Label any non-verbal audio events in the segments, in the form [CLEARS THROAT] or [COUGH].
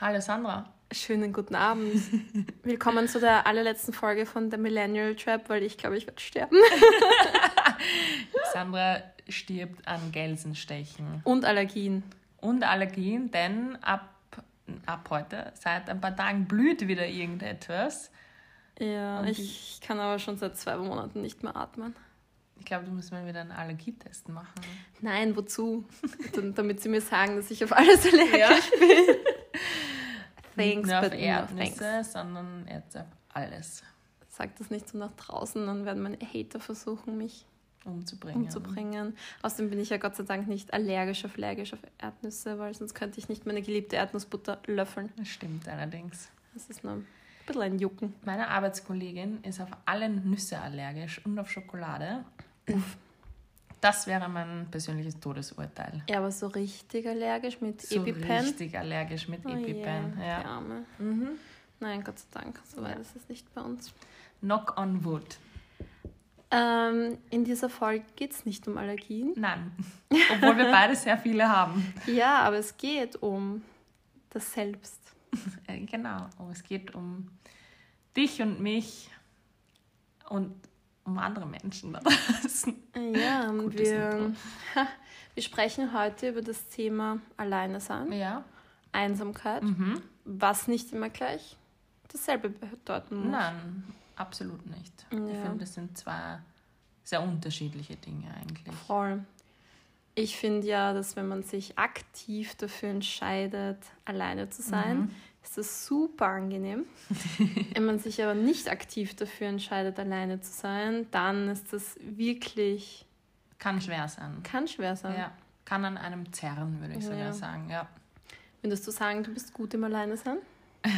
Hallo Sandra. Schönen guten Abend. Willkommen zu der allerletzten Folge von The Millennial Trap, weil ich glaube, ich werde sterben. [LAUGHS] Sandra stirbt an Gelsenstechen. Und Allergien. Und Allergien, denn ab, ab heute, seit ein paar Tagen, blüht wieder irgendetwas. Ja, ich kann aber schon seit zwei Monaten nicht mehr atmen. Ich glaube, du musst mal wieder einen Allergietest machen. Nein, wozu? [LAUGHS] Damit sie mir sagen, dass ich auf alles allergisch ja. bin. Thanks, Nicht nur auf Erdnüsse, sondern jetzt auf alles. Sag das nicht so nach draußen, dann werden meine Hater versuchen, mich umzubringen. umzubringen. Außerdem bin ich ja Gott sei Dank nicht allergisch auf, allergisch auf Erdnüsse, weil sonst könnte ich nicht meine geliebte Erdnussbutter löffeln. Das stimmt allerdings. Das ist nur ein bisschen ein Jucken. Meine Arbeitskollegin ist auf alle Nüsse allergisch und auf Schokolade. Uff. Das wäre mein persönliches Todesurteil. Ja, aber so richtig allergisch mit so EpiPen? richtig allergisch mit oh EpiPen, yeah, ja. Arme. Mhm. Nein, Gott sei Dank, so weit ja. ist es nicht bei uns. Knock on wood. Ähm, in dieser Folge geht es nicht um Allergien. Nein, [LAUGHS] obwohl wir beide sehr viele haben. Ja, aber es geht um das Selbst. Äh, genau, es geht um dich und mich und um andere Menschen da draußen. Ja, [LAUGHS] wir, [LAUGHS] wir sprechen heute über das Thema Alleine sein, ja. Einsamkeit, mhm. was nicht immer gleich dasselbe bedeuten muss. Nein, absolut nicht. Ja. Ich finde, das sind zwei sehr unterschiedliche Dinge eigentlich. Voll. Ich finde ja, dass wenn man sich aktiv dafür entscheidet, alleine zu sein, mhm ist das super angenehm. [LAUGHS] Wenn man sich aber nicht aktiv dafür entscheidet, alleine zu sein, dann ist das wirklich. Kann schwer sein. Kann schwer sein. Ja. Kann an einem zerren, würde ich ja. sogar sagen, ja. Würdest du sagen, du bist gut im Alleine sein? [LAUGHS]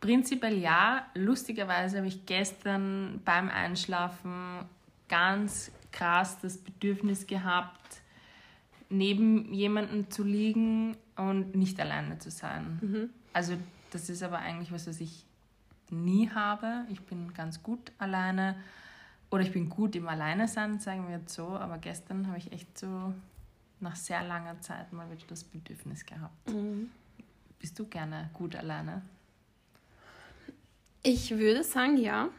Prinzipiell ja. Lustigerweise habe ich gestern beim Einschlafen ganz krass das Bedürfnis gehabt, neben jemandem zu liegen und nicht alleine zu sein. Mhm. Also das ist aber eigentlich was, was ich nie habe. Ich bin ganz gut alleine oder ich bin gut im Alleine sein, sagen wir jetzt so. Aber gestern habe ich echt so nach sehr langer Zeit mal wieder das Bedürfnis gehabt. Mhm. Bist du gerne gut alleine? Ich würde sagen, ja.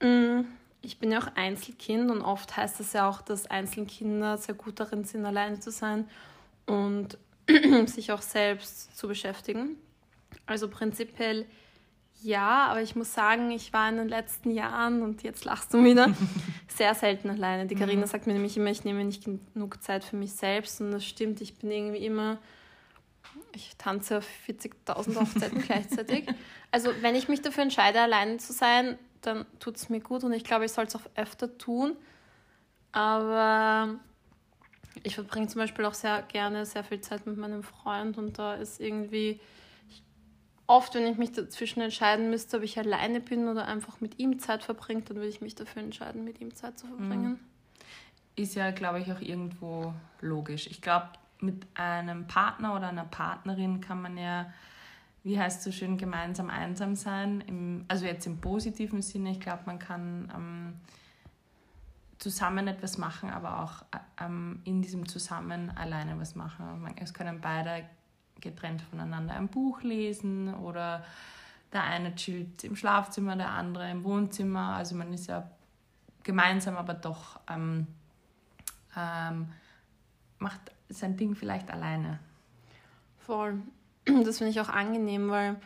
Mm, ich bin ja auch Einzelkind und oft heißt das ja auch, dass Einzelkinder sehr gut darin sind, alleine zu sein und [CLEARS THROAT] sich auch selbst zu beschäftigen. Also prinzipiell ja, aber ich muss sagen, ich war in den letzten Jahren und jetzt lachst du wieder [LAUGHS] sehr selten alleine. Die Karina mhm. sagt mir nämlich immer, ich nehme nicht genug Zeit für mich selbst und das stimmt. Ich bin irgendwie immer, ich tanze auf 40.000 Hochzeiten [LAUGHS] gleichzeitig. Also wenn ich mich dafür entscheide, alleine zu sein, dann tut es mir gut und ich glaube, ich soll es auch öfter tun. Aber ich verbringe zum Beispiel auch sehr gerne sehr viel Zeit mit meinem Freund und da ist irgendwie oft, wenn ich mich dazwischen entscheiden müsste, ob ich alleine bin oder einfach mit ihm Zeit verbringe, dann würde ich mich dafür entscheiden, mit ihm Zeit zu verbringen. Mhm. Ist ja, glaube ich, auch irgendwo logisch. Ich glaube, mit einem Partner oder einer Partnerin kann man ja, wie heißt es so schön, gemeinsam einsam sein. Im, also jetzt im positiven Sinne. Ich glaube, man kann ähm, zusammen etwas machen, aber auch ähm, in diesem Zusammen alleine was machen. Es können beide getrennt voneinander ein Buch lesen oder der eine chillt im Schlafzimmer, der andere im Wohnzimmer. Also man ist ja gemeinsam, aber doch ähm, ähm, macht sein Ding vielleicht alleine. Voll. Das finde ich auch angenehm, weil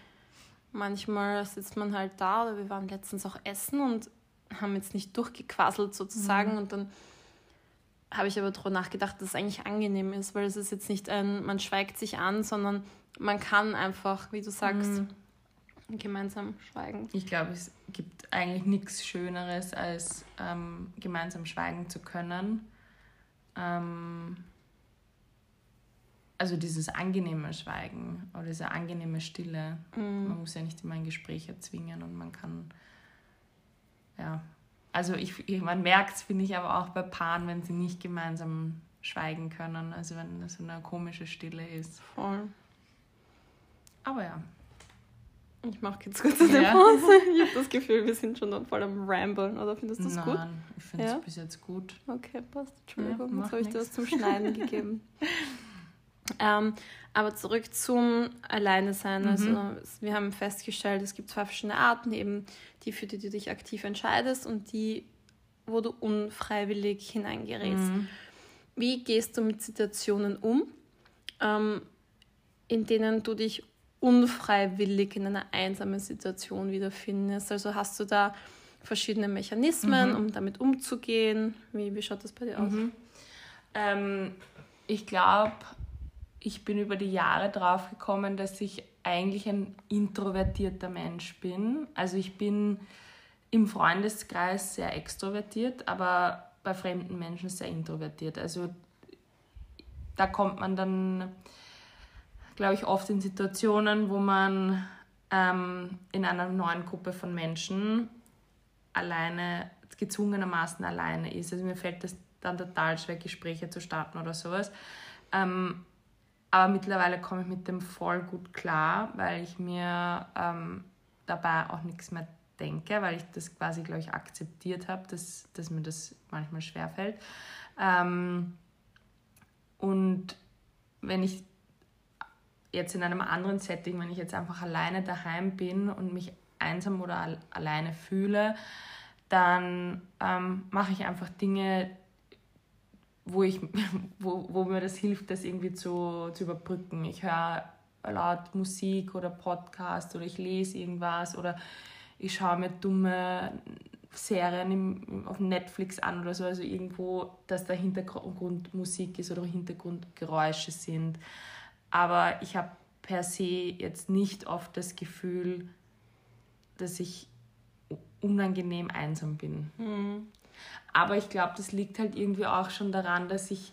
manchmal sitzt man halt da oder wir waren letztens auch essen und haben jetzt nicht durchgequasselt sozusagen mhm. und dann habe ich aber darüber nachgedacht, dass es eigentlich angenehm ist, weil es ist jetzt nicht ein, man schweigt sich an, sondern man kann einfach, wie du sagst, mhm. gemeinsam schweigen. Ich glaube, es gibt eigentlich nichts Schöneres, als ähm, gemeinsam schweigen zu können. Ähm, also dieses angenehme Schweigen oder diese angenehme Stille. Mhm. Man muss ja nicht immer ein Gespräch erzwingen und man kann ja also ich, man merkt es, finde ich, aber auch bei Paaren, wenn sie nicht gemeinsam schweigen können. Also wenn das so eine komische Stille ist. Voll. Aber ja. Ich mache jetzt kurz eine ja. Pause. Ich habe das Gefühl, wir sind schon voll am Ramblen. Oder findest du das gut? Nein, ich finde es ja? bis jetzt gut. Okay, passt. Entschuldigung, ja, jetzt habe ich dir was zum Schneiden gegeben. [LAUGHS] Ähm, aber zurück zum Alleine sein. Mhm. Also wir haben festgestellt, es gibt zwei verschiedene Arten, eben die, für die du dich aktiv entscheidest und die, wo du unfreiwillig hineingerätst. Mhm. Wie gehst du mit Situationen um, ähm, in denen du dich unfreiwillig in einer einsamen Situation wiederfindest? Also hast du da verschiedene Mechanismen, mhm. um damit umzugehen? Wie, wie schaut das bei dir aus? Mhm. Ähm, ich glaube, ich bin über die Jahre drauf gekommen, dass ich eigentlich ein introvertierter Mensch bin. Also ich bin im Freundeskreis sehr extrovertiert, aber bei fremden Menschen sehr introvertiert. Also da kommt man dann, glaube ich, oft in Situationen, wo man ähm, in einer neuen Gruppe von Menschen alleine, gezwungenermaßen alleine ist. Also mir fällt das dann total schwer, Gespräche zu starten oder sowas. Ähm, aber mittlerweile komme ich mit dem voll gut klar, weil ich mir ähm, dabei auch nichts mehr denke, weil ich das quasi, glaube ich, akzeptiert habe, dass, dass mir das manchmal schwerfällt. Ähm, und wenn ich jetzt in einem anderen Setting, wenn ich jetzt einfach alleine daheim bin und mich einsam oder al alleine fühle, dann ähm, mache ich einfach Dinge, wo, ich, [LAUGHS] wo, wo mir das hilft, das irgendwie zu, zu überbrücken. Ich höre laut Musik oder Podcast oder ich lese irgendwas oder ich schaue mir dumme Serien im, auf Netflix an oder so, also irgendwo, dass da Hintergrundmusik ist oder Hintergrundgeräusche sind. Aber ich habe per se jetzt nicht oft das Gefühl, dass ich unangenehm einsam bin. Mhm. Aber ich glaube, das liegt halt irgendwie auch schon daran, dass ich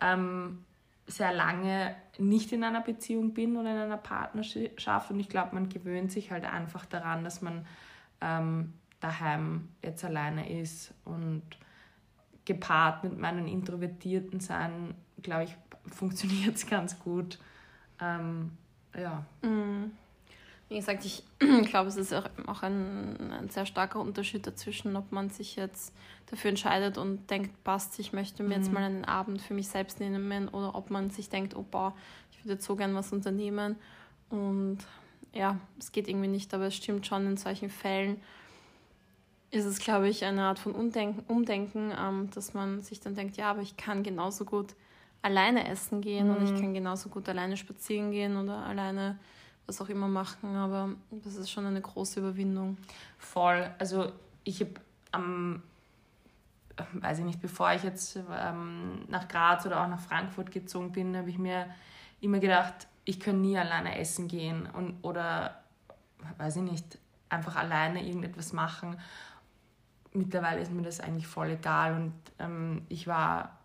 ähm, sehr lange nicht in einer Beziehung bin oder in einer Partnerschaft. Und ich glaube, man gewöhnt sich halt einfach daran, dass man ähm, daheim jetzt alleine ist. Und gepaart mit meinem introvertierten Sein, glaube ich, funktioniert es [LAUGHS] ganz gut. Ähm, ja. Mhm. Wie gesagt, ich [CLEARS THROAT] glaube, es ist auch ein, ein, sehr starker Unterschied dazwischen, ob man sich jetzt dafür entscheidet und denkt, passt, ich möchte mir mhm. jetzt mal einen Abend für mich selbst nehmen oder ob man sich denkt, oh boah, ich würde jetzt so gern was unternehmen. Und ja, es geht irgendwie nicht, aber es stimmt schon, in solchen Fällen ist es, glaube ich, eine Art von Umdenken, Umdenken ähm, dass man sich dann denkt, ja, aber ich kann genauso gut alleine essen gehen mhm. und ich mhm. kann genauso gut alleine spazieren gehen oder alleine was auch immer machen, aber das ist schon eine große Überwindung. Voll. Also ich habe am, ähm, weiß ich nicht, bevor ich jetzt ähm, nach Graz oder auch nach Frankfurt gezogen bin, habe ich mir immer gedacht, ich kann nie alleine essen gehen und, oder, weiß ich nicht, einfach alleine irgendetwas machen. Mittlerweile ist mir das eigentlich voll egal und ähm, ich war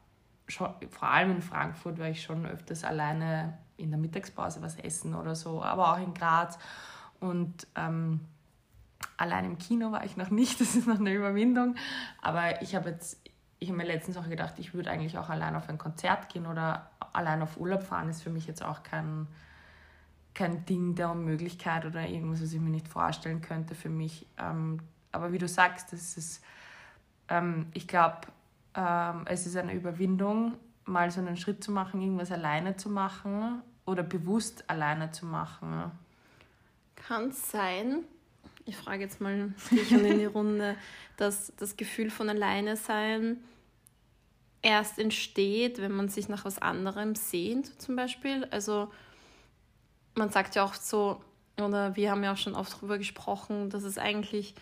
schon, vor allem in Frankfurt war ich schon öfters alleine in der Mittagspause was essen oder so, aber auch in Graz. Und ähm, allein im Kino war ich noch nicht, [LAUGHS] das ist noch eine Überwindung. Aber ich habe jetzt, ich habe mir letztens auch gedacht, ich würde eigentlich auch allein auf ein Konzert gehen oder allein auf Urlaub fahren, ist für mich jetzt auch kein, kein Ding der Unmöglichkeit oder irgendwas, was ich mir nicht vorstellen könnte für mich. Ähm, aber wie du sagst, das ist, ähm, ich glaube, ähm, es ist eine Überwindung, mal so einen Schritt zu machen, irgendwas alleine zu machen oder bewusst alleine zu machen. Kann es sein, ich frage jetzt mal dich und in die [LAUGHS] Runde, dass das Gefühl von alleine sein erst entsteht, wenn man sich nach was anderem sehnt, zum Beispiel. Also man sagt ja auch so, oder wir haben ja auch schon oft darüber gesprochen, dass es eigentlich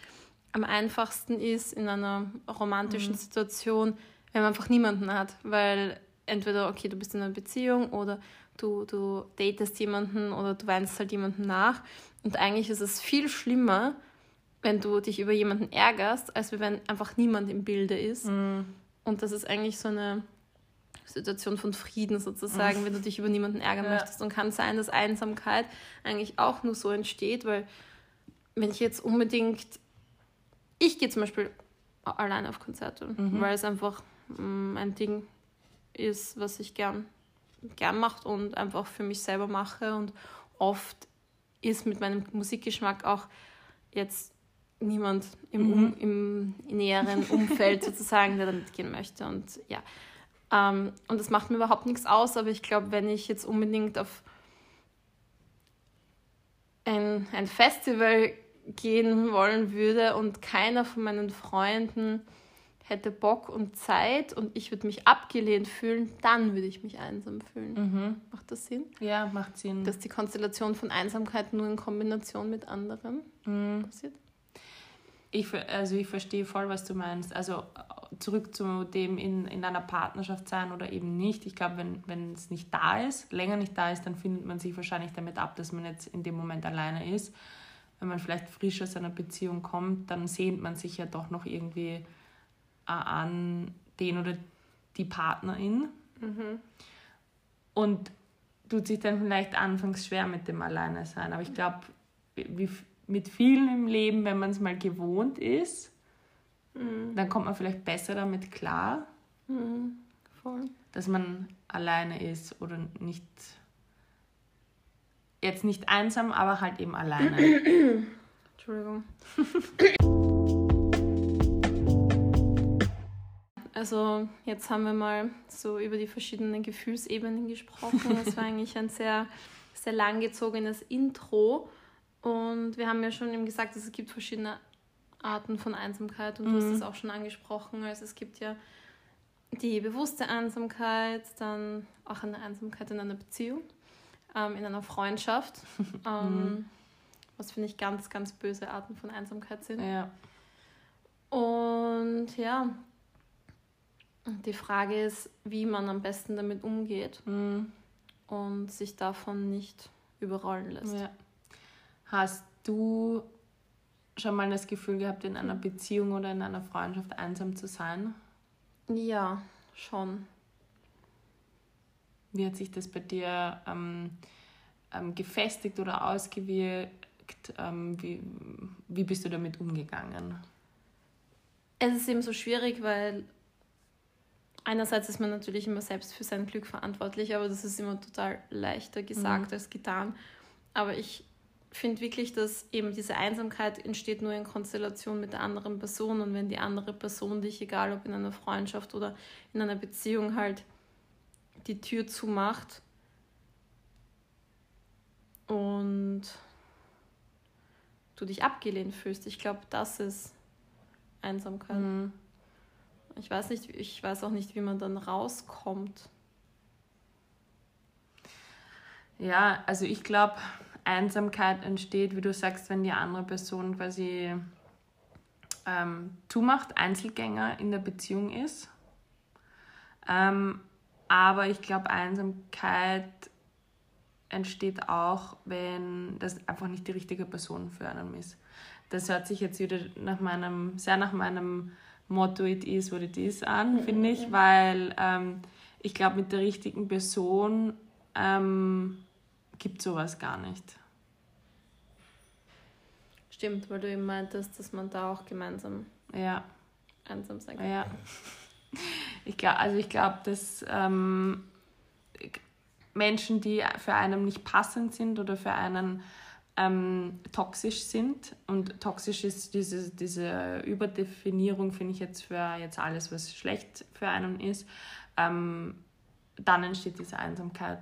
am einfachsten ist in einer romantischen mhm. Situation, wenn man einfach niemanden hat, weil entweder, okay, du bist in einer Beziehung oder du, du datest jemanden oder du weinst halt jemanden nach. Und eigentlich ist es viel schlimmer, wenn du dich über jemanden ärgerst, als wenn einfach niemand im Bilde ist. Mhm. Und das ist eigentlich so eine Situation von Frieden sozusagen, mhm. wenn du dich über niemanden ärgern ja. möchtest. Und kann sein, dass Einsamkeit eigentlich auch nur so entsteht, weil wenn ich jetzt unbedingt, ich gehe zum Beispiel alleine auf Konzerte, mhm. weil es einfach mm, ein Ding ist, was ich gern, gern mache und einfach für mich selber mache. Und oft ist mit meinem Musikgeschmack auch jetzt niemand im, um, mhm. im näheren Umfeld [LAUGHS] sozusagen, der da mitgehen möchte. Und ja, Ähm, und das macht mir überhaupt nichts aus, aber ich glaube, wenn ich jetzt unbedingt auf ein, ein Festival gehen wollen würde und keiner von meinen Freunden hätte Bock und Zeit und ich würde mich abgelehnt fühlen, dann würde ich mich einsam fühlen. Mhm. Macht das Sinn? Ja, macht Sinn. Dass die Konstellation von Einsamkeit nur in Kombination mit anderen mhm. passiert? Ich, also ich verstehe voll, was du meinst. Also zurück zu dem in, in einer Partnerschaft sein oder eben nicht. Ich glaube, wenn, wenn es nicht da ist, länger nicht da ist, dann findet man sich wahrscheinlich damit ab, dass man jetzt in dem Moment alleine ist. Wenn man vielleicht frisch aus einer Beziehung kommt, dann sehnt man sich ja doch noch irgendwie an den oder die Partnerin. Mhm. Und tut sich dann vielleicht anfangs schwer mit dem Alleine sein. Aber ich glaube, mit vielen im Leben, wenn man es mal gewohnt ist, mhm. dann kommt man vielleicht besser damit klar, mhm. dass man alleine ist oder nicht. Jetzt nicht einsam, aber halt eben alleine. [CLEARS THROAT] Entschuldigung. [LAUGHS] Also jetzt haben wir mal so über die verschiedenen Gefühlsebenen gesprochen. [LAUGHS] Das war eigentlich ein sehr, sehr langgezogenes Intro. Und wir haben ja schon eben gesagt, dass es gibt verschiedene Arten von Einsamkeit und mhm. du hast mhm. es auch schon angesprochen. Also es gibt ja die bewusste Einsamkeit, dann auch eine Einsamkeit in einer Beziehung, ähm, in einer Freundschaft, [LAUGHS] ähm, mhm. was finde ich ganz, ganz böse Arten von Einsamkeit sind. Ja. Und ja, die Frage ist, wie man am besten damit umgeht mhm. und sich davon nicht überrollen lässt. Ja. Hast du schon mal das Gefühl gehabt, in einer Beziehung oder in einer Freundschaft einsam zu sein? Ja, schon. Wie hat sich das bei dir ähm, ähm, gefestigt oder ausgewirkt? Ähm, wie, wie bist du damit umgegangen? Es ist eben so schwierig, weil einerseits ist man natürlich immer selbst für sein Glück verantwortlich, aber das ist immer total leichter gesagt mhm. als getan. Aber ich finde wirklich, dass eben diese Einsamkeit entsteht nur in Konstellation mit der anderen Person und wenn die andere Person dich, egal ob in einer Freundschaft oder in einer Beziehung, halt die Tür zumacht und du dich abgelehnt fühlst. Ich glaube, das ist Einsamkeit. Mhm. Ich weiß nicht, ich weiß auch nicht, wie man dann rauskommt. Ja, also ich glaube, Einsamkeit entsteht, wie du sagst, wenn die andere Person quasi ähm, zumacht, Einzelgänger in der Beziehung ist. Ähm, aber ich glaube, Einsamkeit entsteht auch, wenn das einfach nicht die richtige Person für einen ist. Das hört sich jetzt wieder nach meinem, sehr nach meinem Motto It is what it is an, mhm, finde ich, weil ähm, ich glaube, mit der richtigen Person ähm, gibt sowas gar nicht. Stimmt, weil du eben meintest, dass man da auch gemeinsam ja. einsam sein kann. Ja. Ich glaube, also ich glaube, dass ähm, Menschen, die für einen nicht passend sind oder für einen ähm, toxisch sind. Und toxisch ist diese, diese Überdefinierung, finde ich jetzt für jetzt alles, was schlecht für einen ist. Ähm, dann entsteht diese Einsamkeit.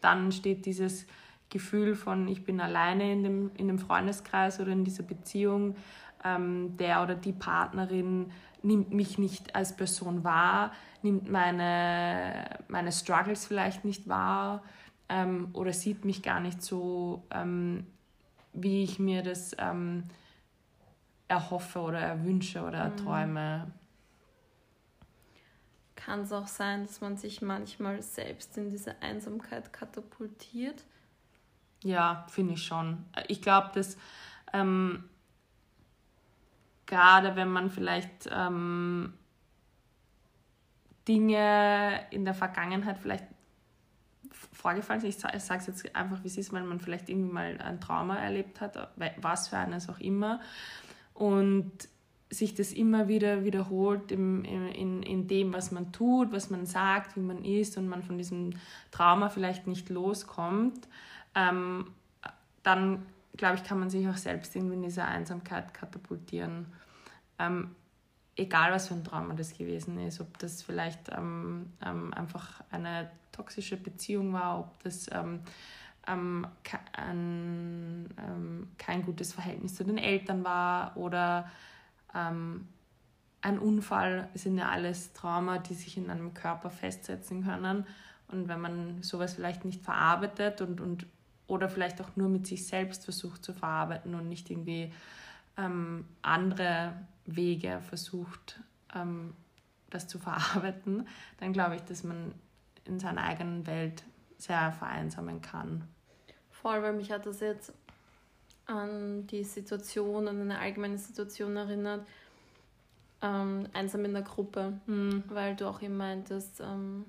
Dann entsteht dieses Gefühl von, ich bin alleine in dem, in dem Freundeskreis oder in dieser Beziehung. Ähm, der oder die Partnerin nimmt mich nicht als Person wahr, nimmt meine, meine Struggles vielleicht nicht wahr ähm, oder sieht mich gar nicht so ähm, wie ich mir das ähm, erhoffe oder erwünsche oder erträume. Mhm. Kann es auch sein, dass man sich manchmal selbst in diese Einsamkeit katapultiert? Ja, finde ich schon. Ich glaube, dass ähm, gerade wenn man vielleicht ähm, Dinge in der Vergangenheit vielleicht vorgefallen sind. Ich sage es jetzt einfach, wie es ist, weil man vielleicht irgendwie mal ein Trauma erlebt hat, was für eines auch immer. Und sich das immer wieder wiederholt im, in, in dem, was man tut, was man sagt, wie man ist und man von diesem Trauma vielleicht nicht loskommt, ähm, dann glaube ich, kann man sich auch selbst in dieser Einsamkeit katapultieren. Ähm, egal was für ein Trauma das gewesen ist, ob das vielleicht ähm, ähm, einfach eine toxische Beziehung war, ob das ähm, ähm, ein, ähm, kein gutes Verhältnis zu den Eltern war oder ähm, ein Unfall, sind ja alles Trauma, die sich in einem Körper festsetzen können. Und wenn man sowas vielleicht nicht verarbeitet und, und oder vielleicht auch nur mit sich selbst versucht zu verarbeiten und nicht irgendwie ähm, andere Wege versucht, ähm, das zu verarbeiten, dann glaube ich, dass man in seiner eigenen Welt sehr vereinsamen kann. Voll, weil mich hat das jetzt an die Situation, an eine allgemeine Situation erinnert, ähm, einsam in der Gruppe, mhm. weil du auch eben meintest, ähm,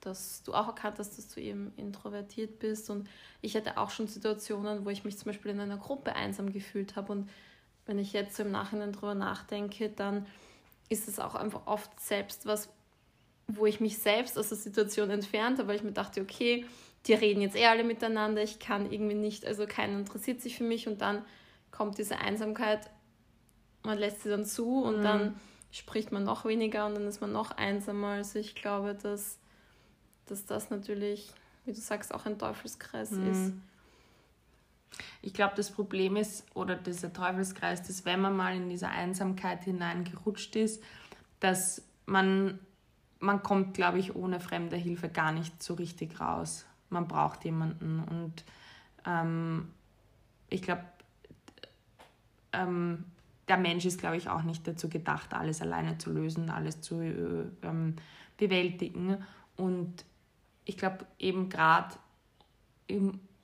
dass du auch erkannt hast, dass du eben introvertiert bist und ich hatte auch schon Situationen, wo ich mich zum Beispiel in einer Gruppe einsam gefühlt habe und wenn ich jetzt so im Nachhinein drüber nachdenke, dann ist es auch einfach oft selbst was, wo ich mich selbst aus der Situation entfernt habe, weil ich mir dachte, okay, die reden jetzt eh alle miteinander, ich kann irgendwie nicht, also keiner interessiert sich für mich und dann kommt diese Einsamkeit, man lässt sie dann zu und mhm. dann spricht man noch weniger und dann ist man noch einsamer. Also ich glaube, dass, dass das natürlich, wie du sagst, auch ein Teufelskreis mhm. ist. Ich glaube, das Problem ist, oder dieser Teufelskreis, dass wenn man mal in diese Einsamkeit hineingerutscht ist, dass man, man kommt, glaube ich, ohne fremde Hilfe gar nicht so richtig raus. Man braucht jemanden. Und ähm, ich glaube, ähm, der Mensch ist, glaube ich, auch nicht dazu gedacht, alles alleine zu lösen, alles zu äh, ähm, bewältigen. Und ich glaube, eben gerade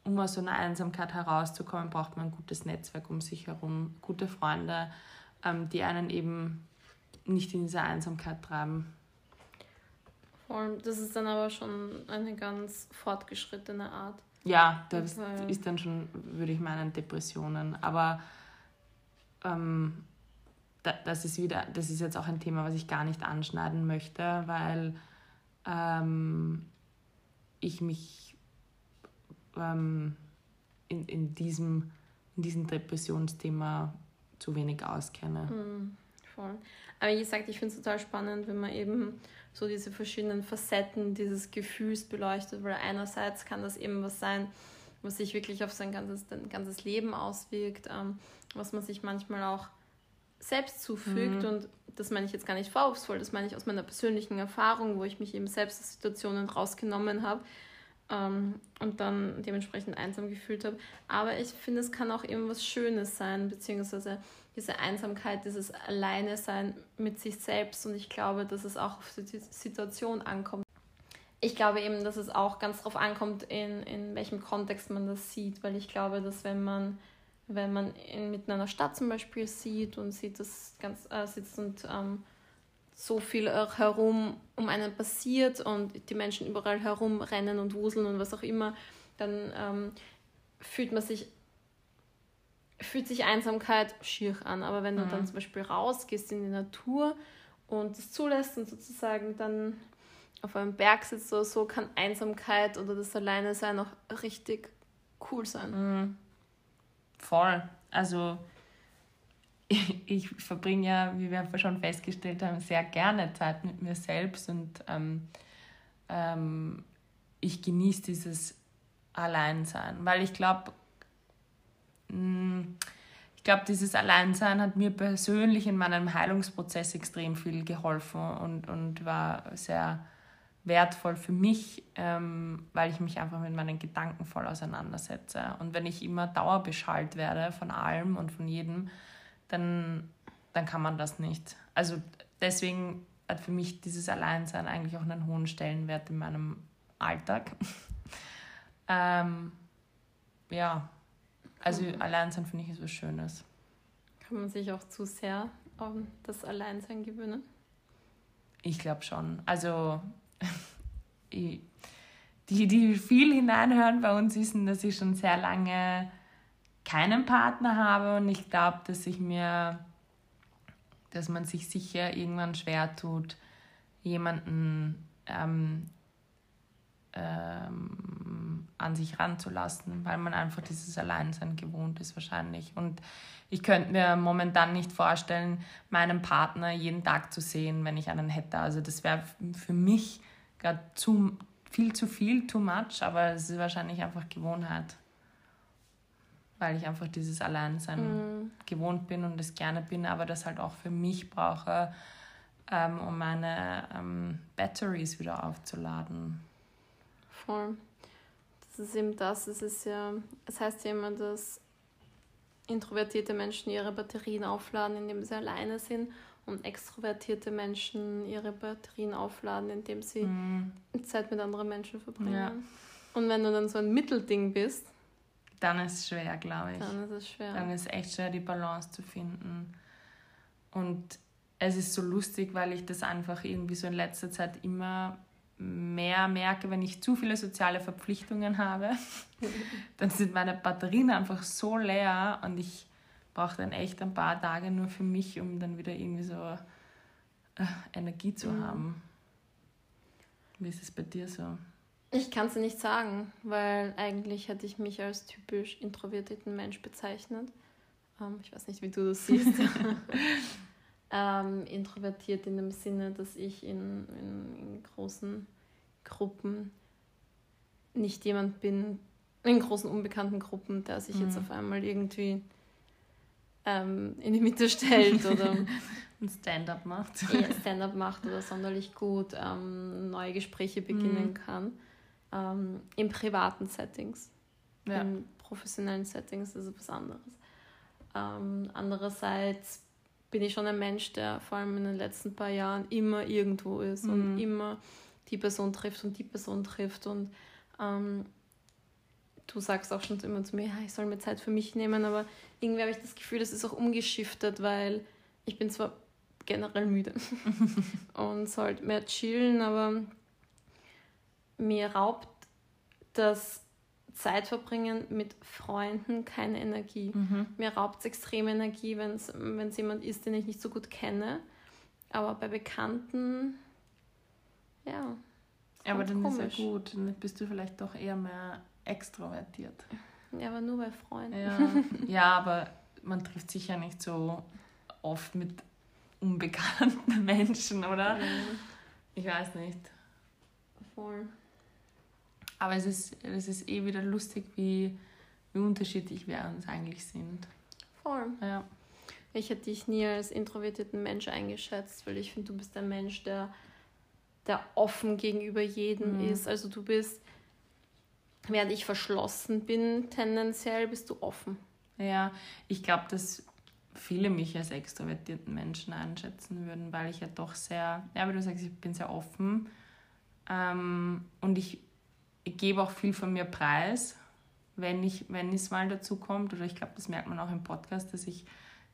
um aus so einer Einsamkeit herauszukommen, braucht man ein gutes Netzwerk um sich herum, gute Freunde, ähm, die einen eben nicht in diese Einsamkeit treiben. Das ist dann aber schon eine ganz fortgeschrittene Art. Ja, das ist dann schon, würde ich meinen, Depressionen. Aber ähm, da, das ist wieder, das ist jetzt auch ein Thema, was ich gar nicht anschneiden möchte, weil ähm, ich mich ähm, in, in, diesem, in diesem Depressionsthema zu wenig auskenne. Mhm, voll. Aber wie gesagt, ich finde es total spannend, wenn man eben so diese verschiedenen Facetten dieses Gefühls beleuchtet, weil einerseits kann das eben was sein, was sich wirklich auf sein ganzes, ganzes Leben auswirkt, ähm, was man sich manchmal auch selbst zufügt. Mhm. Und das meine ich jetzt gar nicht vorwurfsvoll, das meine ich aus meiner persönlichen Erfahrung, wo ich mich eben selbst aus Situationen rausgenommen habe ähm, und dann dementsprechend einsam gefühlt habe. Aber ich finde, es kann auch eben was Schönes sein, beziehungsweise diese Einsamkeit, dieses Alleine sein mit sich selbst. Und ich glaube, dass es auch auf die Situation ankommt ich glaube eben, dass es auch ganz darauf ankommt, in, in welchem Kontext man das sieht, weil ich glaube, dass wenn man, wenn man in, mitten in einer Stadt zum Beispiel sieht und sieht, dass ganz äh, sitzt und ähm, so viel herum um einen passiert und die Menschen überall herumrennen und wuseln und was auch immer, dann ähm, fühlt man sich fühlt sich Einsamkeit schier an. Aber wenn du dann mhm. zum Beispiel rausgehst in die Natur und es zulässt und sozusagen dann auf einem Berg sitzt oder so, kann Einsamkeit oder das Alleine sein auch richtig cool sein. Mhm. Voll. Also ich, verbringe ja, wie wir schon festgestellt haben, sehr gerne Zeit mit mir selbst und ähm, ähm, ich genieße dieses Alleinsein, weil ich glaube, mm, ich glaube, dieses Alleinsein hat mir persönlich in meinem Heilungsprozess extrem viel geholfen und, und war sehr wertvoll für mich, ähm, weil ich mich einfach mit meinen Gedanken voll auseinandersetze. Und wenn ich immer dauerbeschallt werde von allem und von jedem, dann, dann kann man das nicht. Also deswegen hat für mich dieses Alleinsein eigentlich auch einen hohen Stellenwert in meinem Alltag. [LAUGHS] ähm, ja, also. Alleinsein finde ich ist was Schönes. Kann man sich auch zu sehr an das Alleinsein gewöhnen? Ich glaube schon. Also [LAUGHS] die, die viel hineinhören bei uns, wissen, dass ich schon sehr lange keinen Partner habe und ich glaube, dass ich mir, dass man sich sicher irgendwann schwer tut, jemanden ähm, ähm, an sich ranzulassen, weil man einfach dieses Alleinsein gewohnt ist wahrscheinlich. Und ich könnte mir momentan nicht vorstellen, meinen Partner jeden Tag zu sehen, wenn ich einen hätte. Also das wäre für mich gerade zu, viel zu viel, too much, aber es ist wahrscheinlich einfach Gewohnheit. Weil ich einfach dieses Alleinsein mm. gewohnt bin und es gerne bin, aber das halt auch für mich brauche, ähm, um meine ähm, Batteries wieder aufzuladen. Voll. Das ist eben das. Es ist ja, es heißt ja immer, dass introvertierte Menschen ihre Batterien aufladen, indem sie alleine sind und extrovertierte Menschen ihre Batterien aufladen, indem sie mm. Zeit mit anderen Menschen verbringen. Ja. Und wenn du dann so ein Mittelding bist, dann ist es schwer, glaube ich. Dann ist es schwer. Dann ist es echt schwer, die Balance zu finden. Und es ist so lustig, weil ich das einfach irgendwie so in letzter Zeit immer mehr merke, wenn ich zu viele soziale Verpflichtungen habe, [LAUGHS] dann sind meine Batterien einfach so leer und ich brauche dann echt ein paar Tage nur für mich, um dann wieder irgendwie so äh, Energie zu mhm. haben. Wie ist es bei dir so? Ich kann es nicht sagen, weil eigentlich hätte ich mich als typisch introvertierten Mensch bezeichnet. Ähm, ich weiß nicht, wie du das siehst. [LAUGHS] ähm, introvertiert in dem Sinne, dass ich in, in, in, großen Gruppen nicht jemand bin, in großen unbekannten Gruppen, der sich mhm. jetzt auf einmal irgendwie ähm, in die Mitte stellt oder [LAUGHS] ein Stand-up macht. Ja, Stand-up macht oder sonderlich gut ähm, neue Gespräche beginnen mhm. kann. Ähm, in privaten Settings. Ja. In professionellen Settings ist es was anderes. Ähm, andererseits bin ich schon ein Mensch, der vor allem in den letzten paar Jahren immer irgendwo ist mhm. und immer die Person trifft und die Person trifft. Und ähm, du sagst auch schon immer zu mir, ja, ich soll mir Zeit für mich nehmen, aber irgendwie habe ich das Gefühl, das ist auch umgeschiftet, weil ich bin zwar generell müde [LAUGHS] und sollte mehr chillen, aber mir raubt das Zeit verbringen mit Freunden keine Energie. Mhm. Mir raubt es extrem Energie, wenn es jemand ist, den ich nicht so gut kenne. Aber bei Bekannten, ja. Aber dann komisch. ist ja gut, dann bist du vielleicht doch eher mehr extrovertiert. Ja, aber nur bei Freunden. Ja, [LAUGHS] ja aber man trifft sich ja nicht so oft mit unbekannten [LAUGHS] Menschen, oder? Mhm. Ich weiß nicht. Voll. Aber es ist, es ist eh wieder lustig, wie, wie unterschiedlich wir uns eigentlich sind. Voll. Ja. Ich hätte dich nie als introvertierten Mensch eingeschätzt, weil ich finde, du bist ein Mensch, der, der offen gegenüber jedem mhm. ist. Also du bist, während ich verschlossen bin, tendenziell bist du offen. Ja, ich glaube, dass viele mich als extrovertierten Menschen einschätzen würden, weil ich ja doch sehr, ja, wie du sagst, ich bin sehr offen ähm, und ich ich gebe auch viel von mir preis, wenn, ich, wenn es mal dazu kommt. Oder ich glaube, das merkt man auch im Podcast, dass ich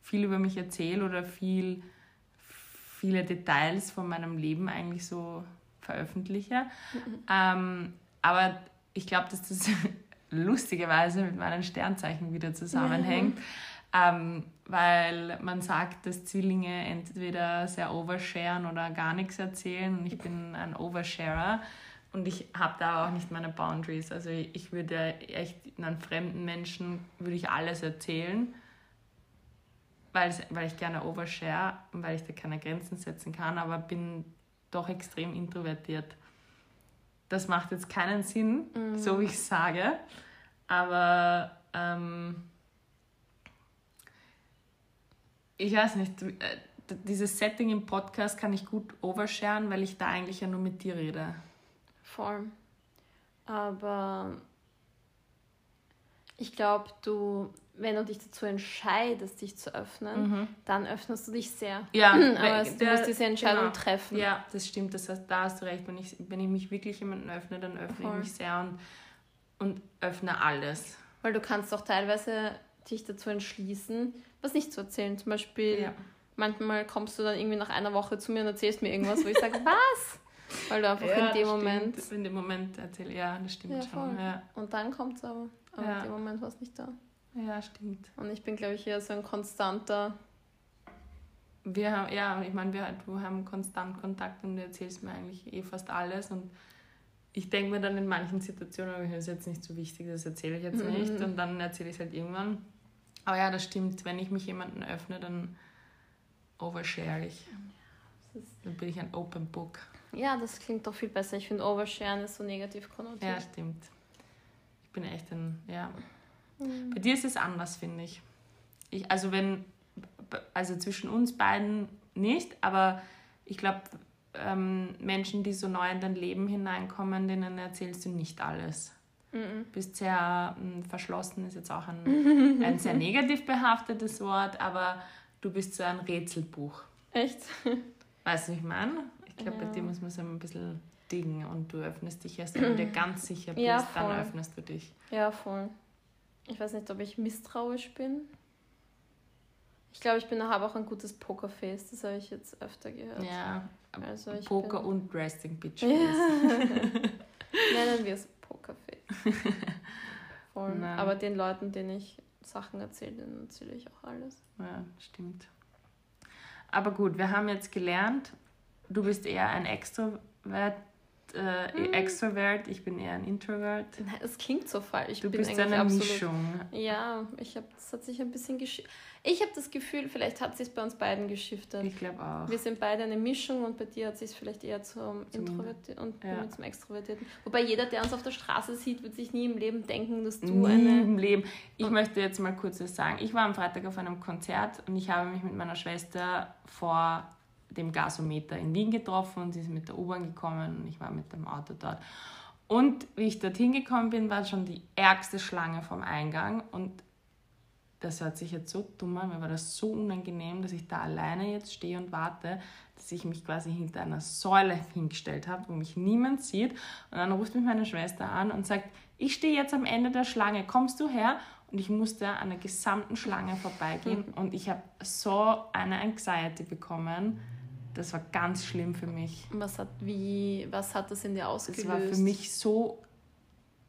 viel über mich erzähle oder viel, viele Details von meinem Leben eigentlich so veröffentliche. Mhm. Ähm, aber ich glaube, dass das [LAUGHS] lustigerweise mit meinen Sternzeichen wieder zusammenhängt. Mhm. Ähm, weil man sagt, dass Zwillinge entweder sehr oversharen oder gar nichts erzählen und ich bin ein Oversharer. Und ich habe da auch nicht meine Boundaries. Also ich würde echt einem fremden Menschen würde ich alles erzählen, weil, weil ich gerne overshare und weil ich da keine Grenzen setzen kann, aber bin doch extrem introvertiert. Das macht jetzt keinen Sinn, mhm. so wie ich sage, aber ähm, ich weiß nicht, äh, dieses Setting im Podcast kann ich gut oversharen, weil ich da eigentlich ja nur mit dir rede. Voll. Aber ich glaube, du, wenn du dich dazu entscheidest, dich zu öffnen, mhm. dann öffnest du dich sehr. Ja, aber du musst diese Entscheidung genau. treffen. Ja, das stimmt, das heißt, da hast du recht. Wenn ich, wenn ich mich wirklich jemanden öffne, dann öffne Voll. ich mich sehr und, und öffne alles. Weil du kannst auch teilweise dich dazu entschließen, was nicht zu erzählen. Zum Beispiel, ja. manchmal kommst du dann irgendwie nach einer Woche zu mir und erzählst mir irgendwas, wo ich sage, [LAUGHS] was? Weil du einfach ja, in dem Moment. Stimmt. In dem Moment erzähle ja, das stimmt ja, schon. Ja. Und dann kommt es aber. Aber in dem Moment war es nicht da. Ja, stimmt. Und ich bin, glaube ich, eher so ein konstanter. Wir haben, ja, ich meine, wir, wir haben konstant Kontakt und du erzählst mir eigentlich eh fast alles und ich denke mir dann in manchen Situationen, aber das ist jetzt nicht so wichtig, das erzähle ich jetzt Mhm. nicht und dann erzähle ich es halt irgendwann. Aber ja, das stimmt, wenn ich mich jemandem öffne, dann overshare ich. Dann bin ich ein Open Book. Ja, das klingt doch viel besser. Ich finde, Oversharen ist so negativ konnotiert. Ja, stimmt. Ich bin echt ein, ja. Mhm. Bei dir ist es anders, finde ich. ich. Also wenn, also zwischen uns beiden nicht, aber ich glaube, ähm, Menschen, die so neu in dein Leben hineinkommen, denen erzählst du nicht alles. Mhm. bist sehr ähm, verschlossen, ist jetzt auch ein, [LAUGHS] ein sehr negativ behaftetes Wort, aber du bist so ein Rätselbuch. Echt? Weißt du, ich meine? Ich glaube, Ja. bei dir muss man so ein bisschen dingen und du öffnest dich erst, wenn du dir [CLEARS THROAT] ganz sicher bist, Ja, dann öffnest du dich. Ja, voll. Ich weiß nicht, ob ich misstrauisch bin. Ich glaube, ich bin habe auch ein gutes Pokerface. Das habe ich jetzt öfter gehört. Ja, Also ich Poker bin, und Resting Bitch. [LAUGHS] Ja. Nennen wir es Pokerface. [LAUGHS] Voll. Nein. Aber den Leuten, denen ich Sachen erzähle, denen erzähle ich auch alles. Ja, stimmt. Aber gut, wir haben jetzt gelernt, du bist eher ein Extrovert, äh, Hm. Extrovert, ich bin eher ein Introvert. Nein, es klingt so falsch. Du bin bist eine absolut. Mischung. Ja, ich habe das hat sich ein bisschen gesch Ich habe das Gefühl, vielleicht hat sich bei uns beiden geschiftet. Ich glaube auch. Wir sind beide eine Mischung und bei dir hat sich vielleicht eher zum Zum- Introvertierten und ja. zum Extrovertierten. Wobei jeder, der uns auf der Straße sieht, wird sich nie im Leben denken, dass du Nie eine. im Leben. Ich möchte jetzt mal kurz was sagen. Ich war am Freitag auf einem Konzert und ich habe mich mit meiner Schwester vor dem Gasometer in Wien getroffen und sie ist mit der U-Bahn gekommen und ich war mit dem Auto dort. Und wie ich dorthin gekommen bin, war schon die ärgste Schlange vom Eingang und das hört sich jetzt so dumm an, mir war das so unangenehm, dass ich da alleine jetzt stehe und warte, dass ich mich quasi hinter einer Säule hingestellt habe, wo mich niemand sieht. Und dann ruft mich meine Schwester an und sagt, ich stehe jetzt am Ende der Schlange, kommst du her? Und ich musste an der gesamten Schlange vorbeigehen [LAUGHS] und ich habe so eine Anxiety bekommen. Das war ganz schlimm für mich. Was hat, wie, was hat das in dir ausgelöst? Es war für mich so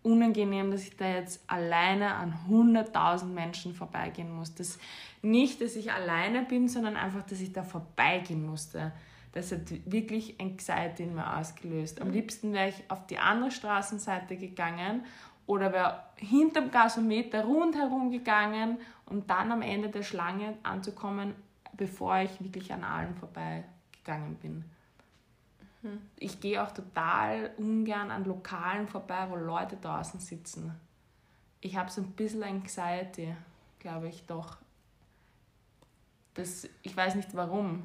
unangenehm, dass ich da jetzt alleine an 100.000 Menschen vorbeigehen muss. Das, nicht, dass ich alleine bin, sondern einfach, dass ich da vorbeigehen musste. Das hat wirklich Anxiety in mir ausgelöst. Am liebsten wäre ich auf die andere Straßenseite gegangen oder wäre hinterm Gasometer rundherum gegangen, um dann am Ende der Schlange anzukommen, bevor ich wirklich an allen vorbeigegangen bin. Ich gehe auch total ungern an Lokalen vorbei, wo Leute draußen sitzen. Ich habe so ein bisschen Anxiety, glaube ich doch. Das, ich weiß nicht warum.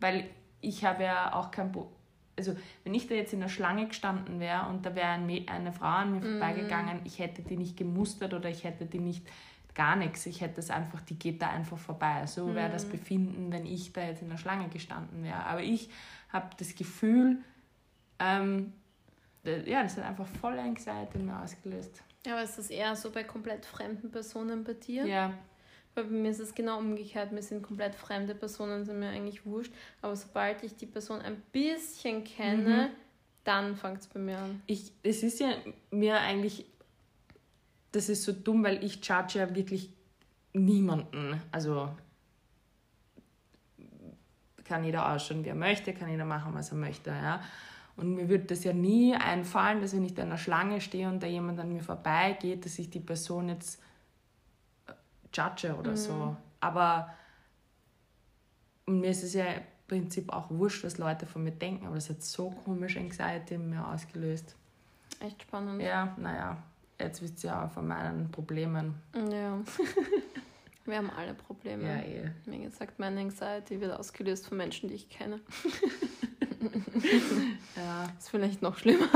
Weil ich habe ja auch kein... Bo also wenn ich da jetzt in der Schlange gestanden wäre und da wäre ein eine Frau an mir vorbeigegangen, ich hätte die nicht gemustert oder ich hätte die nicht gar nichts. Ich hätte es einfach, die geht da einfach vorbei. So wäre das Befinden, wenn ich da jetzt in der Schlange gestanden wäre. Aber ich habe das Gefühl, ähm, d- ja, das hat einfach voll Anxiety in mir ausgelöst. Ja, aber ist das eher so bei komplett fremden Personen bei dir? Ja, Weil bei mir ist es genau umgekehrt. Mir sind komplett fremde Personen, sind mir eigentlich wurscht. Aber sobald ich die Person ein bisschen kenne, dann fängt es bei mir an. ich, es ist ja mir eigentlich, das ist so dumm, weil ich judge ja wirklich niemanden. Also kann jeder ausschauen, wie er möchte, kann jeder machen, was er möchte. Ja? Und mir würde das ja nie einfallen, dass wenn ich da in einer Schlange stehe und da jemand an mir vorbeigeht, dass ich die Person jetzt äh, judge oder so. Aber und mir ist es ja im Prinzip auch wurscht, was Leute von mir denken, aber das hat so komisch Anxiety in mir ausgelöst. Echt spannend. Ja, naja, jetzt wisst ihr auch von meinen Problemen. Ja. [LAUGHS] Wir haben alle Probleme. Ja, eh. Wie gesagt, meine Anxiety wird ausgelöst von Menschen, die ich kenne. [LAUGHS] Ja, Ist vielleicht noch schlimmer.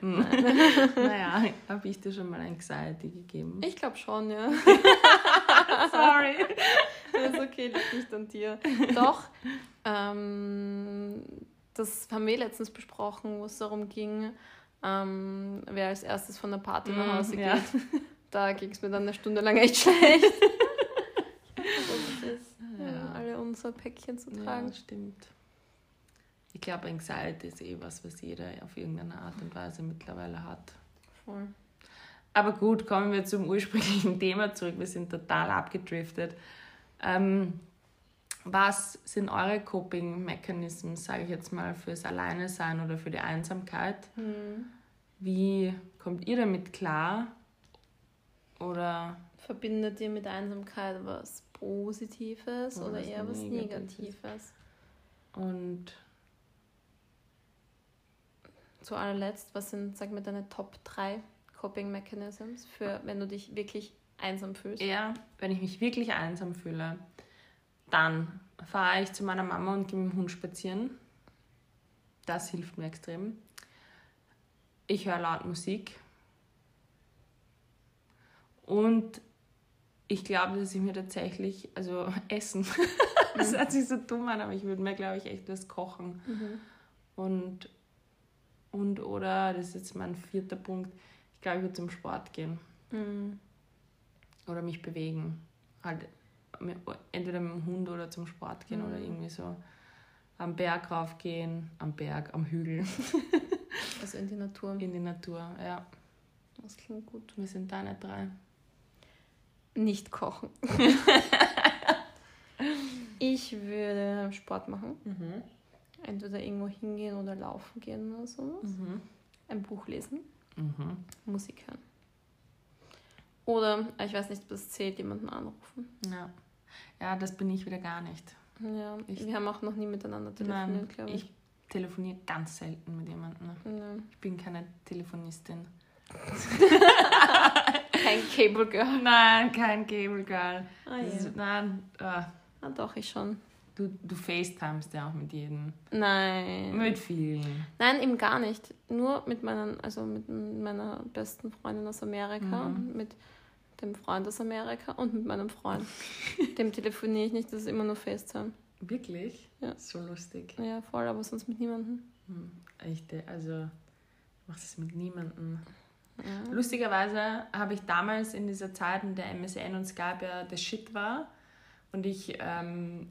[LAUGHS] naja, habe ich dir schon mal Anxiety gegeben? Ich glaube schon, ja. Sorry. Das ist okay, liegt nicht an dir. Doch, ähm, das haben wir letztens besprochen, wo es darum ging, ähm, wer als erstes von der Party nach Hause geht. ja. [LAUGHS] Da ging es mir dann eine Stunde lang echt schlecht. das [LAUGHS] ist, ja. Ja. alle unser Päckchen zu tragen. Ja, stimmt. Ich glaube, Anxiety ist eh was, was jeder auf irgendeine Art und Weise mittlerweile hat. Voll. Aber gut, kommen wir zum ursprünglichen [LAUGHS] Thema zurück. Wir sind total abgedriftet. Ähm, was sind eure Coping-Mechanismen, sage ich jetzt mal, fürs Alleine sein oder für die Einsamkeit? Hm. Wie kommt ihr damit klar? Oder Verbindet ihr mit Einsamkeit was Positives oder, Oder was eher was Negatives? Negatives? und Zu allerletzt, was sind, sag mal, deine Top 3 Coping Mechanisms für, wenn du dich wirklich einsam fühlst? eher, wenn ich mich wirklich einsam fühle, dann fahre ich zu meiner Mama und gehe mit dem Hund spazieren. Das hilft mir extrem. Ich höre laut Musik. Und ich glaube, dass ich mir tatsächlich, also [LAUGHS] Essen, [LAUGHS] das hört sich so dumm an, aber ich würde mir, glaube ich, echt was kochen. Mhm. Und, und oder, das ist jetzt mein vierter Punkt, ich glaube, ich würde zum Sport gehen Mhm. oder mich bewegen. Halt entweder mit dem Hund oder zum Sport gehen oder Mhm. irgendwie so am Berg raufgehen, am Berg, am Hügel, [LAUGHS] Also in die Natur. in die Natur. Ja, Das klingt gut. wir sind deine drei. Nicht kochen. [LAUGHS] ich würde Sport machen. Mhm. Entweder irgendwo hingehen oder laufen gehen oder so. Mhm. Ein Buch lesen. Mhm. Musik hören. Oder, ich weiß nicht, ob das zählt, jemanden anrufen. Ja. Ja, das bin ich wieder gar nicht. Ja, Ich- wir haben auch noch nie miteinander telefoniert, glaube ich. ich telefoniere ganz selten mit jemandem. Ja. Ich bin keine Telefonistin. [LAUGHS] Kein Cable Girl. Nein, kein Cable Girl. Das ja. ist, nein, ah, ah, doch, ich schon. du, du FaceTimest ja auch mit jedem. Nein. Mit vielen. Nein, eben gar nicht. Nur mit meinen, also mit meiner besten Freundin aus Amerika, Mhm. mit dem Freund aus Amerika und mit meinem Freund. [LAUGHS] Dem telefoniere ich nicht, das ist immer nur FaceTime. Wirklich? Ja. So lustig. Ja, voll, aber sonst mit niemandem. Hm, Echt, also ich mache das mit niemandem. Ja. Lustigerweise habe ich damals in dieser Zeit, in der MSN und Skype ja das Shit war und ich ähm,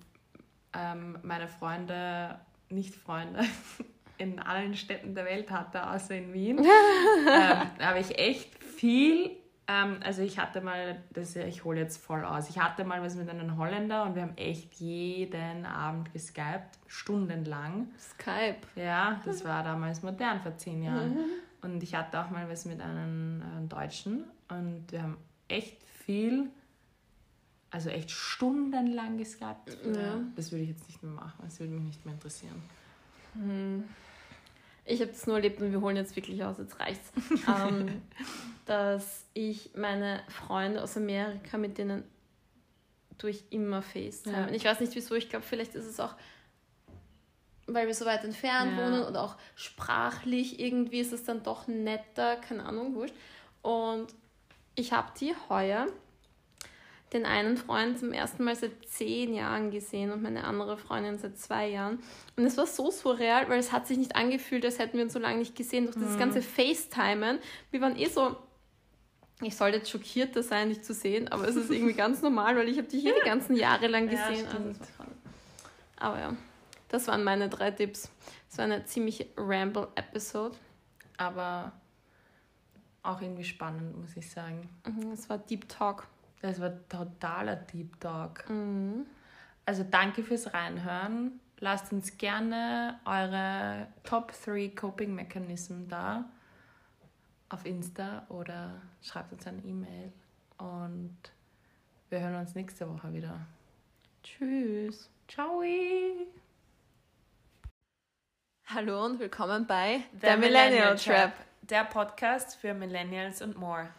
ähm, meine Freunde, nicht Freunde, [LAUGHS] in allen Städten der Welt hatte, außer in Wien, [LAUGHS] ähm, habe ich echt viel, also ich hatte mal, das, ich hole jetzt voll aus, ich hatte mal was mit einem Holländer und wir haben echt jeden Abend geskypt, stundenlang. Skype. Ja, das war damals modern vor zehn Jahren. Und ich hatte auch mal was mit einem äh, Deutschen und wir haben echt viel, also echt stundenlang geskypt. Ja. Das würde ich jetzt nicht mehr machen, das würde mich nicht mehr interessieren. Hm. Ich habe das nur erlebt und wir holen jetzt wirklich aus, jetzt reicht's. [LAUGHS] ähm, dass ich meine Freunde aus Amerika, mit denen tue ich immer FaceTime. Ja. Und ich weiß nicht wieso, ich glaube, vielleicht ist es auch, weil wir so weit entfernt Ja. wohnen oder auch sprachlich irgendwie ist es dann doch netter, keine Ahnung, wurscht. Und ich habe die heuer den einen Freund zum ersten Mal seit zehn Jahren gesehen und meine andere Freundin seit zwei Jahren. Und es war so surreal, weil es hat sich nicht angefühlt, als hätten wir uns so lange nicht gesehen. Durch dieses ganze FaceTimen. Wir waren eh so, ich sollte jetzt schockierter sein, dich zu sehen, aber es ist irgendwie [LAUGHS] ganz normal, weil ich habe dich hier die ganzen Jahre lang Ja, gesehen. stimmt. also aber ja, das waren meine drei Tipps. Es war eine ziemlich Ramble-Episode. Aber auch irgendwie spannend, muss ich sagen. Mhm, Es war Deep Talk. Das war totaler Deep Talk. Mhm. Also danke fürs Reinhören. Lasst uns gerne eure Top 3 Coping Mechanismen da auf Insta oder schreibt uns eine E-Mail. Und wir hören uns nächste Woche wieder. Tschüss. Ciao! Hallo und willkommen bei Der Millennial Trap, der Podcast für Millennials und more.